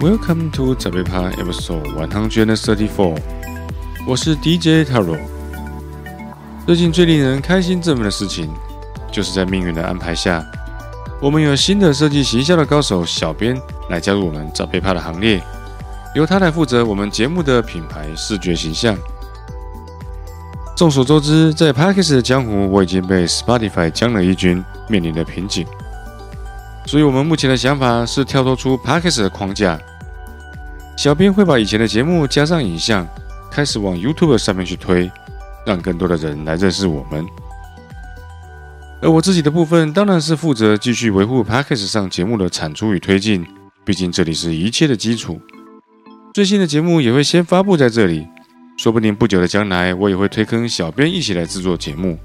Welcome to 这杯趴 Episode One Hundred Thirty Four，我是 DJ Taro。最近最令人开心振奋的事情，就是在命运的安排下，我们有新的设计行销的高手小编来加入我们这杯趴的行列，由他来负责我们节目的品牌视觉形象。众所周知，在 Parkes 的江湖，我已经被 Spotify 将了一军，面临的瓶颈。所以，我们目前的想法是跳脱出 Parkes 的框架，小编会把以前的节目加上影像，开始往 YouTube 上面去推，让更多的人来认识我们。而我自己的部分，当然是负责继续维护 Parkes 上节目的产出与推进，毕竟这里是一切的基础。最新的节目也会先发布在这里，说不定不久的将来，我也会推坑小编一起来制作节目。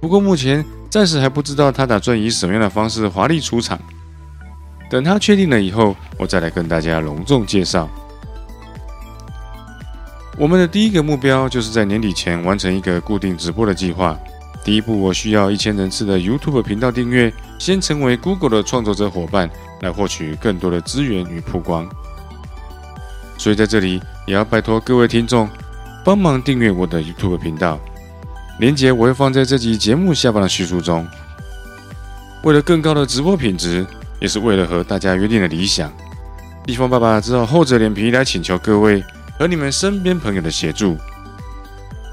不过目前暂时还不知道他打算以什么样的方式华丽出场，等他确定了以后，我再来跟大家隆重介绍。我们的第一个目标就是在年底前完成一个固定直播的计划。第一步，我需要一千人次的 YouTube 频道订阅，先成为 Google 的创作者伙伴，来获取更多的资源与曝光。所以在这里也要拜托各位听众帮忙订阅我的 YouTube 频道。连结我会放在这集节目下方的叙述中。为了更高的直播品质，也是为了和大家约定的理想，地方爸爸只好厚着脸皮来请求各位和你们身边朋友的协助。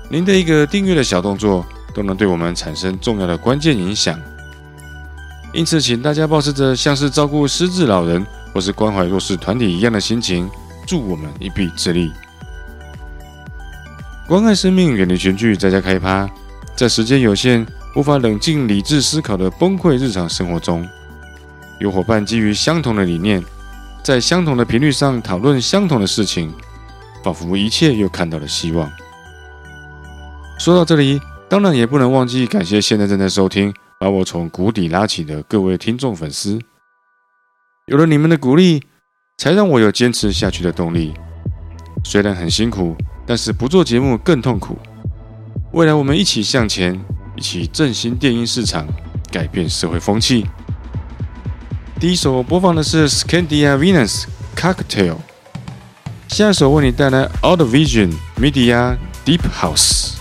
您的一个订阅的小动作，都能对我们产生重要的关键影响。因此，请大家保持着像是照顾失智老人或是关怀弱势团体一样的心情，助我们一臂之力。关爱生命，远离群聚，在家开趴。在时间有限、无法冷静理智思考的崩溃日常生活中，有伙伴基于相同的理念，在相同的频率上讨论相同的事情，仿佛一切又看到了希望。说到这里，当然也不能忘记感谢现在正在收听、把我从谷底拉起的各位听众粉丝。有了你们的鼓励，才让我有坚持下去的动力。虽然很辛苦。但是不做节目更痛苦。未来我们一起向前，一起振兴电音市场，改变社会风气。第一首播放的是 Scandia Venus Cocktail，下一首为你带来 Out Vision Media Deep House。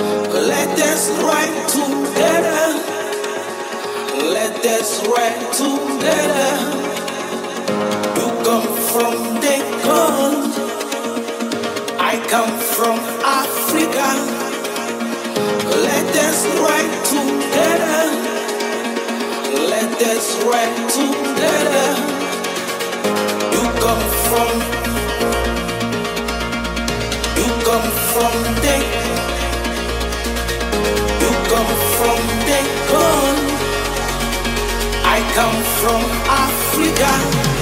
Let us ride together. Let us ride together. You come from the cold. I come from Africa. Let us ride together. Let us ride together. You come from. You come from the come from I come from Africa.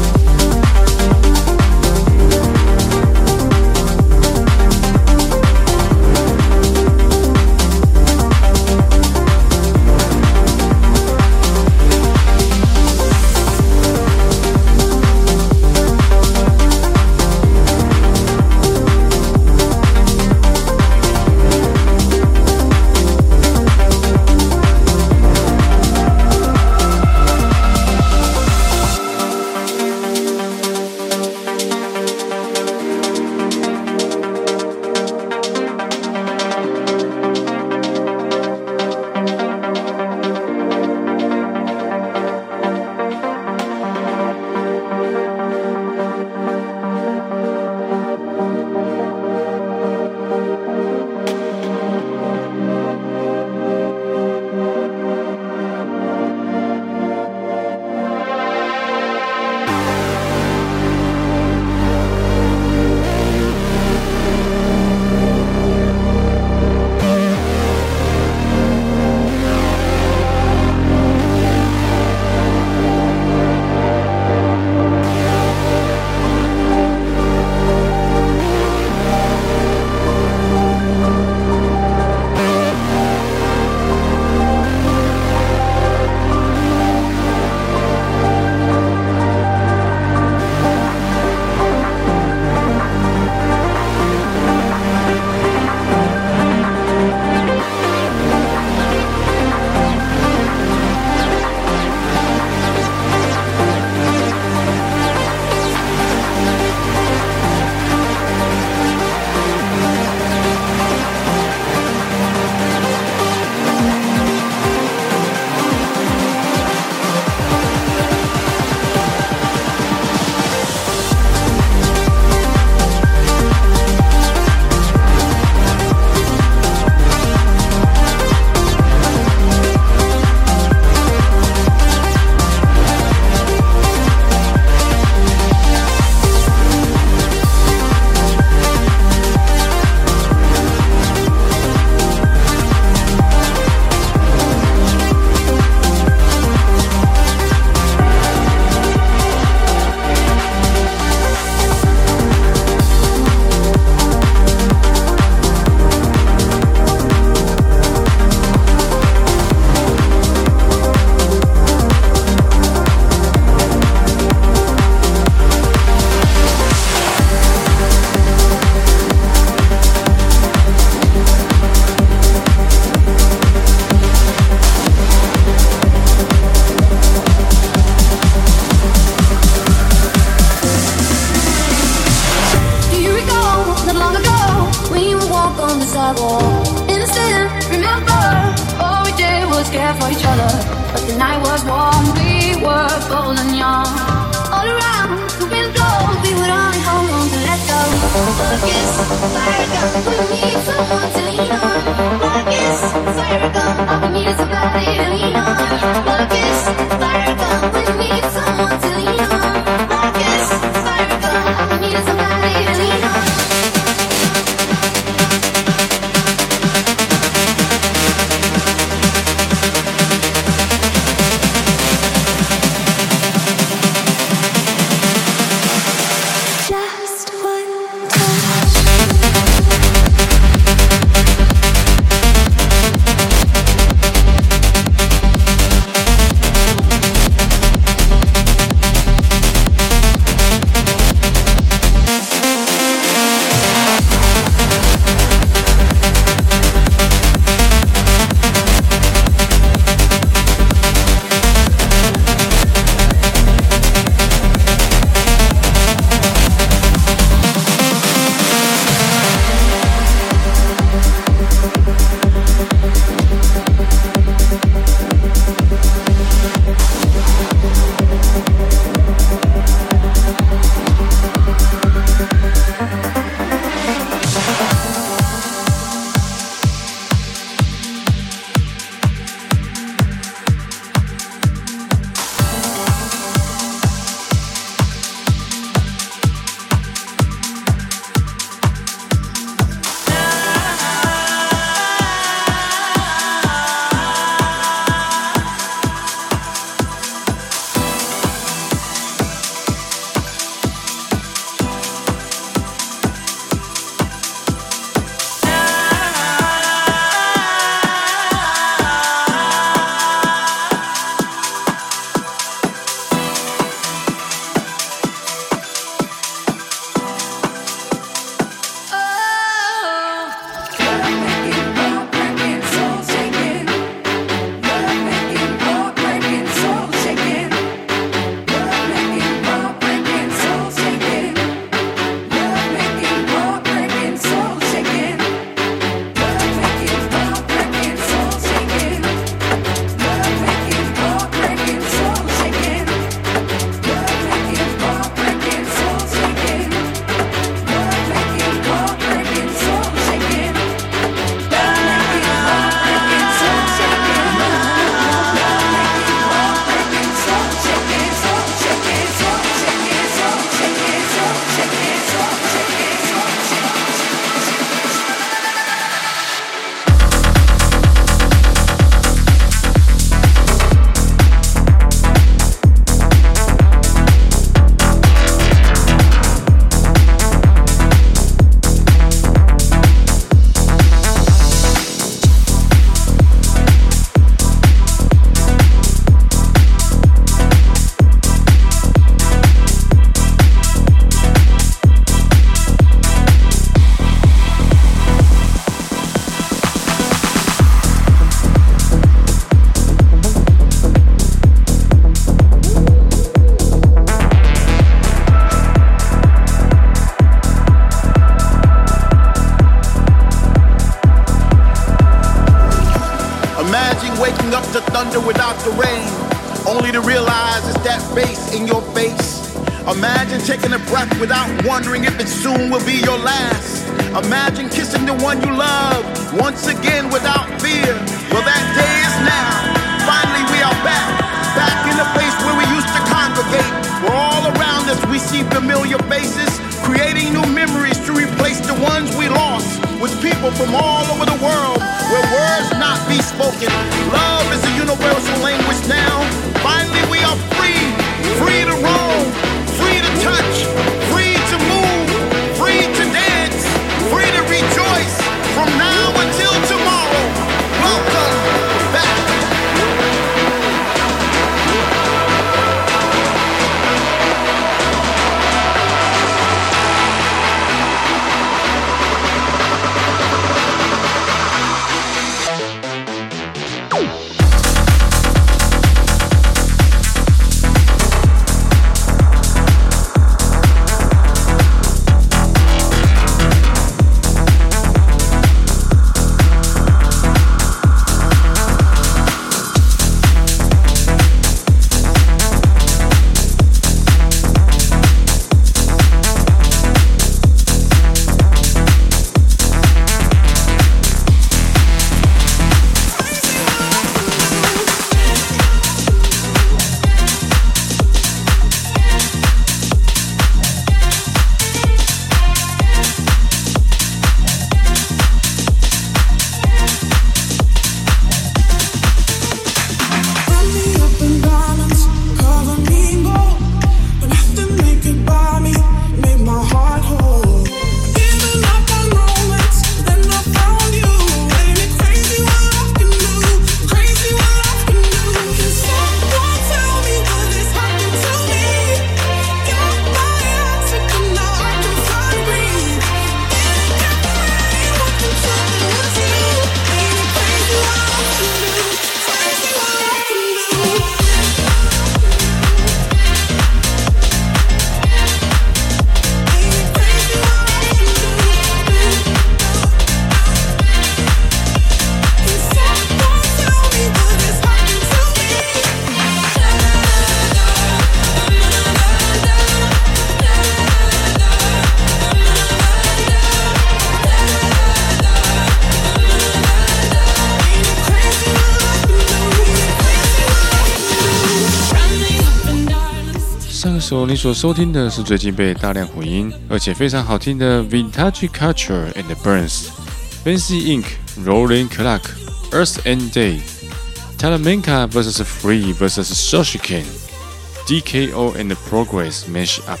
你所收听的是最近被大量混音，而且非常好听的 Vintage Culture and Burns、Fancy Ink、Rolling Clark、Earth and Day、Talamanca vs Free vs Shoshikan、DKO and Progress Mash Up。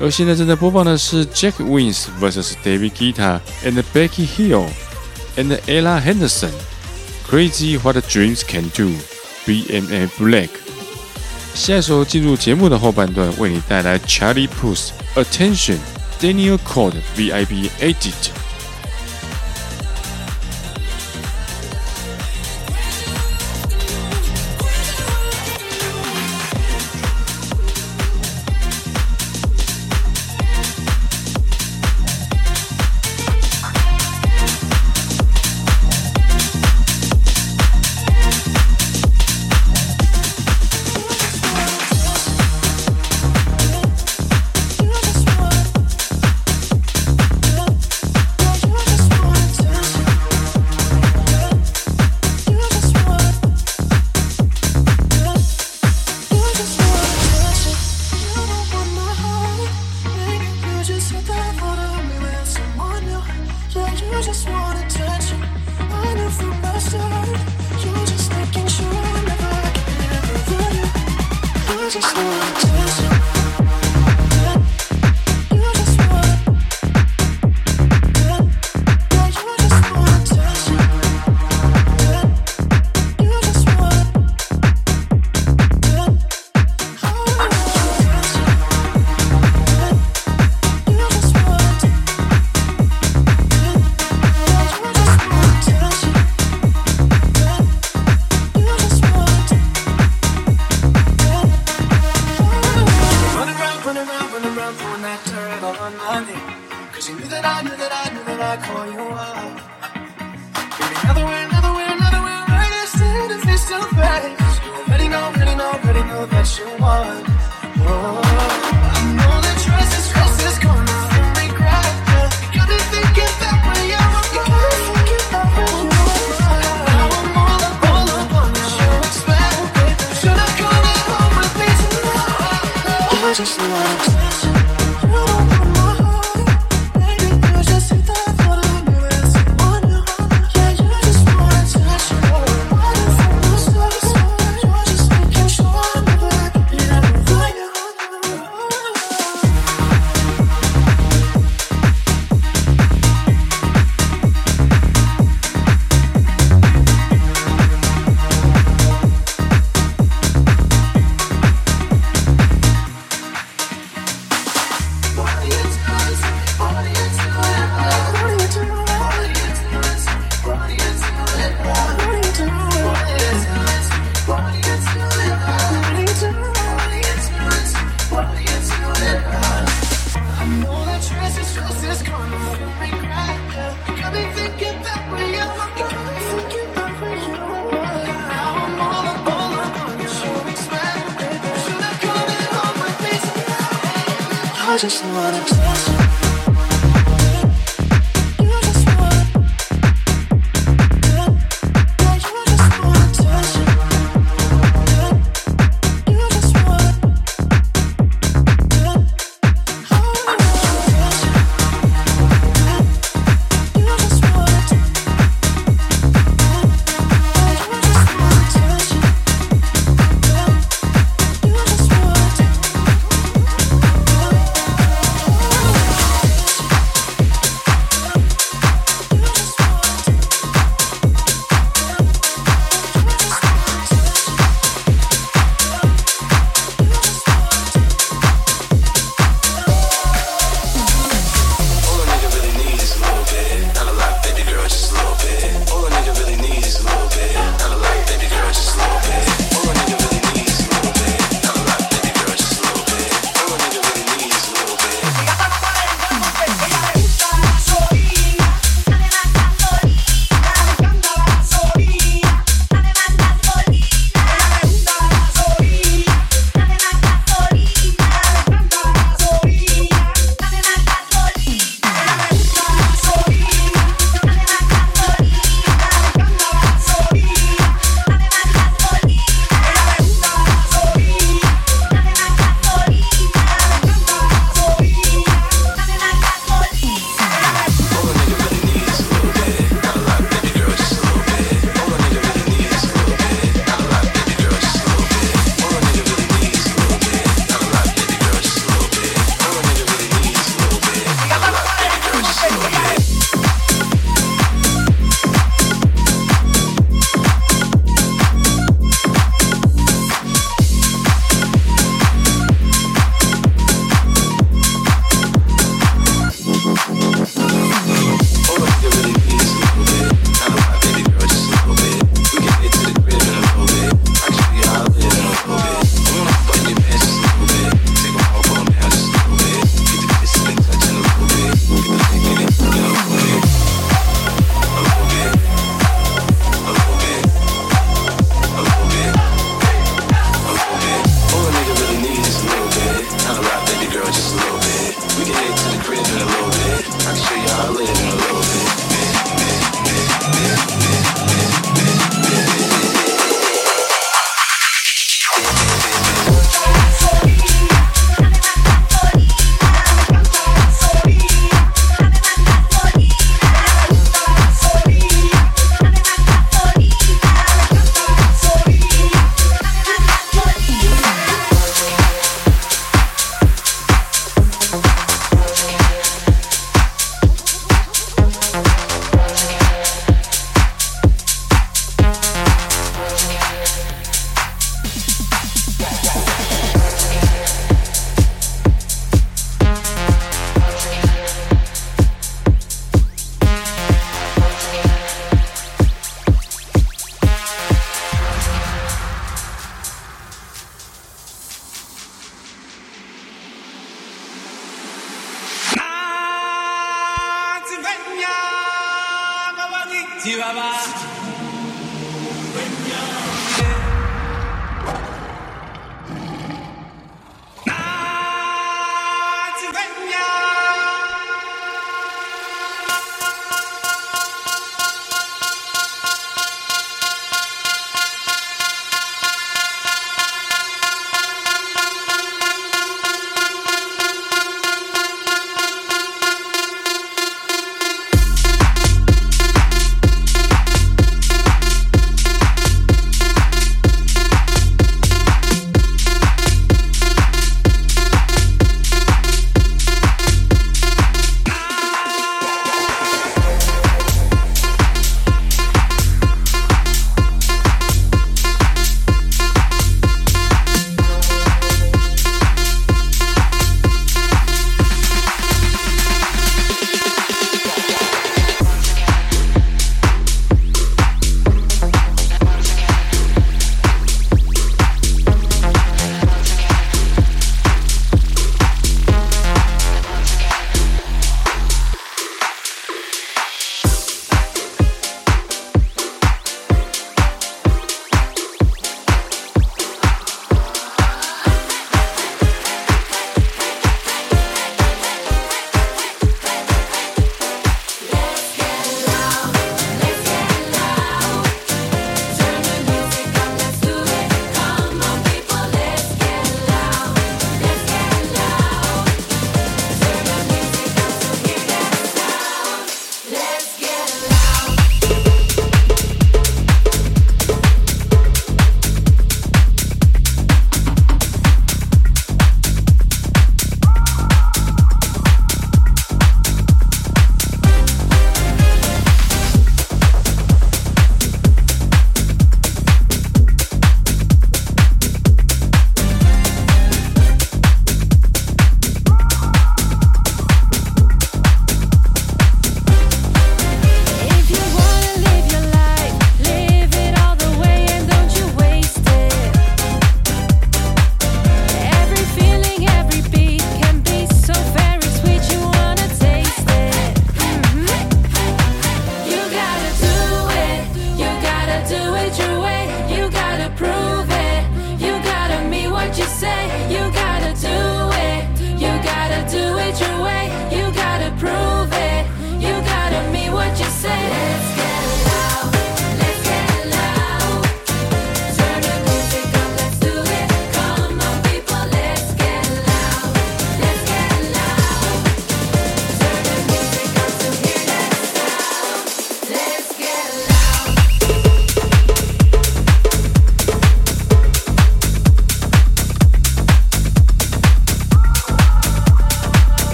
而现在正在播放的是 Jack Wins vs David Guetta and Becky Hill and Ella Henderson。Crazy What Dreams Can Do BMA Black。 下一首进入节目的后半段，为你带来 Charlie Puth Attention Daniel Code VIB Edit。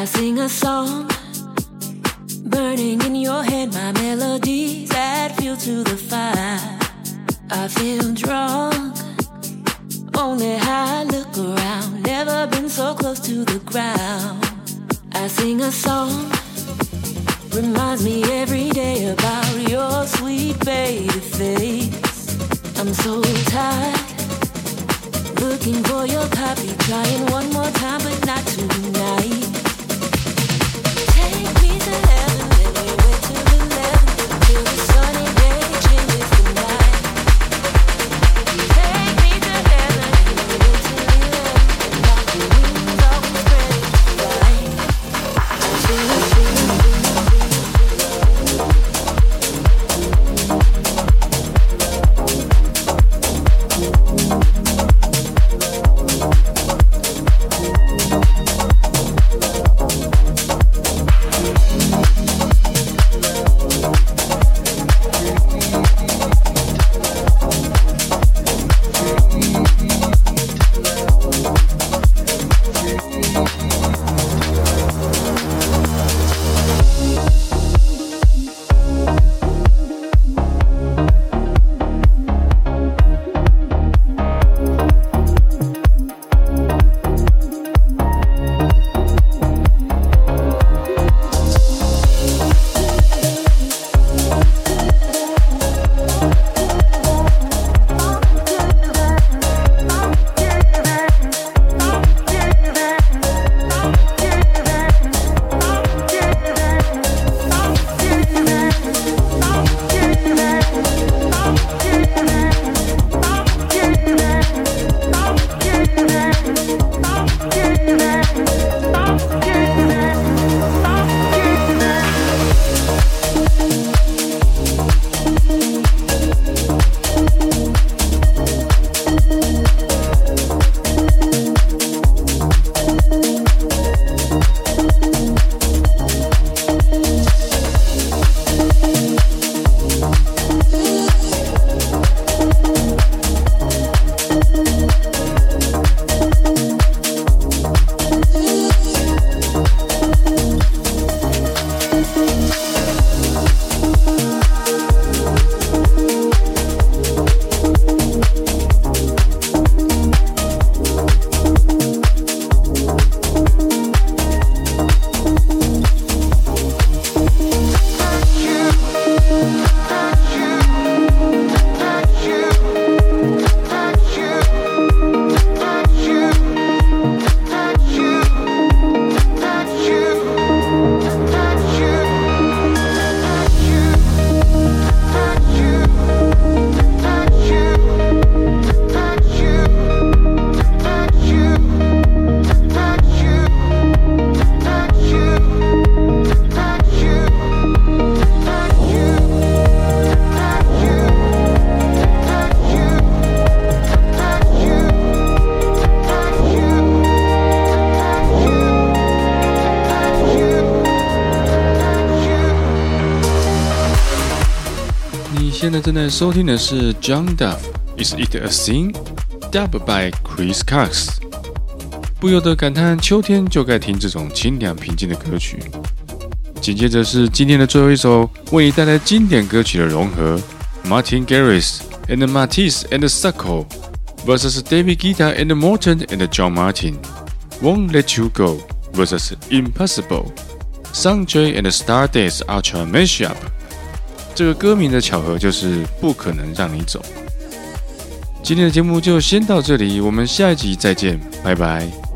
I sing a song. Burning in your head, my melodies add fuel to the fire. I feel drunk. Only high, look around. Never been so close to the ground. I sing a song. Reminds me every day about your sweet baby face. I'm so tired. Looking for your copy. Trying one more time, but not tonight. 在正在收听的是 John Duff，Is It a Sin？Dub by Chris Cox。不由得感叹，秋天就该听这种清凉平静的歌曲。紧接着是今天的最后一首，为你带来经典歌曲的融合 Martin Garrix and Matisse and Succo versus David Guetta and Morton and John Martin. Won't Let You Go versus Impossible. Sanjay and Stardust Ultra Mashup。 这个歌名的巧合就是不可能让你走。今天的节目就先到这里，我们下一集再见，拜拜。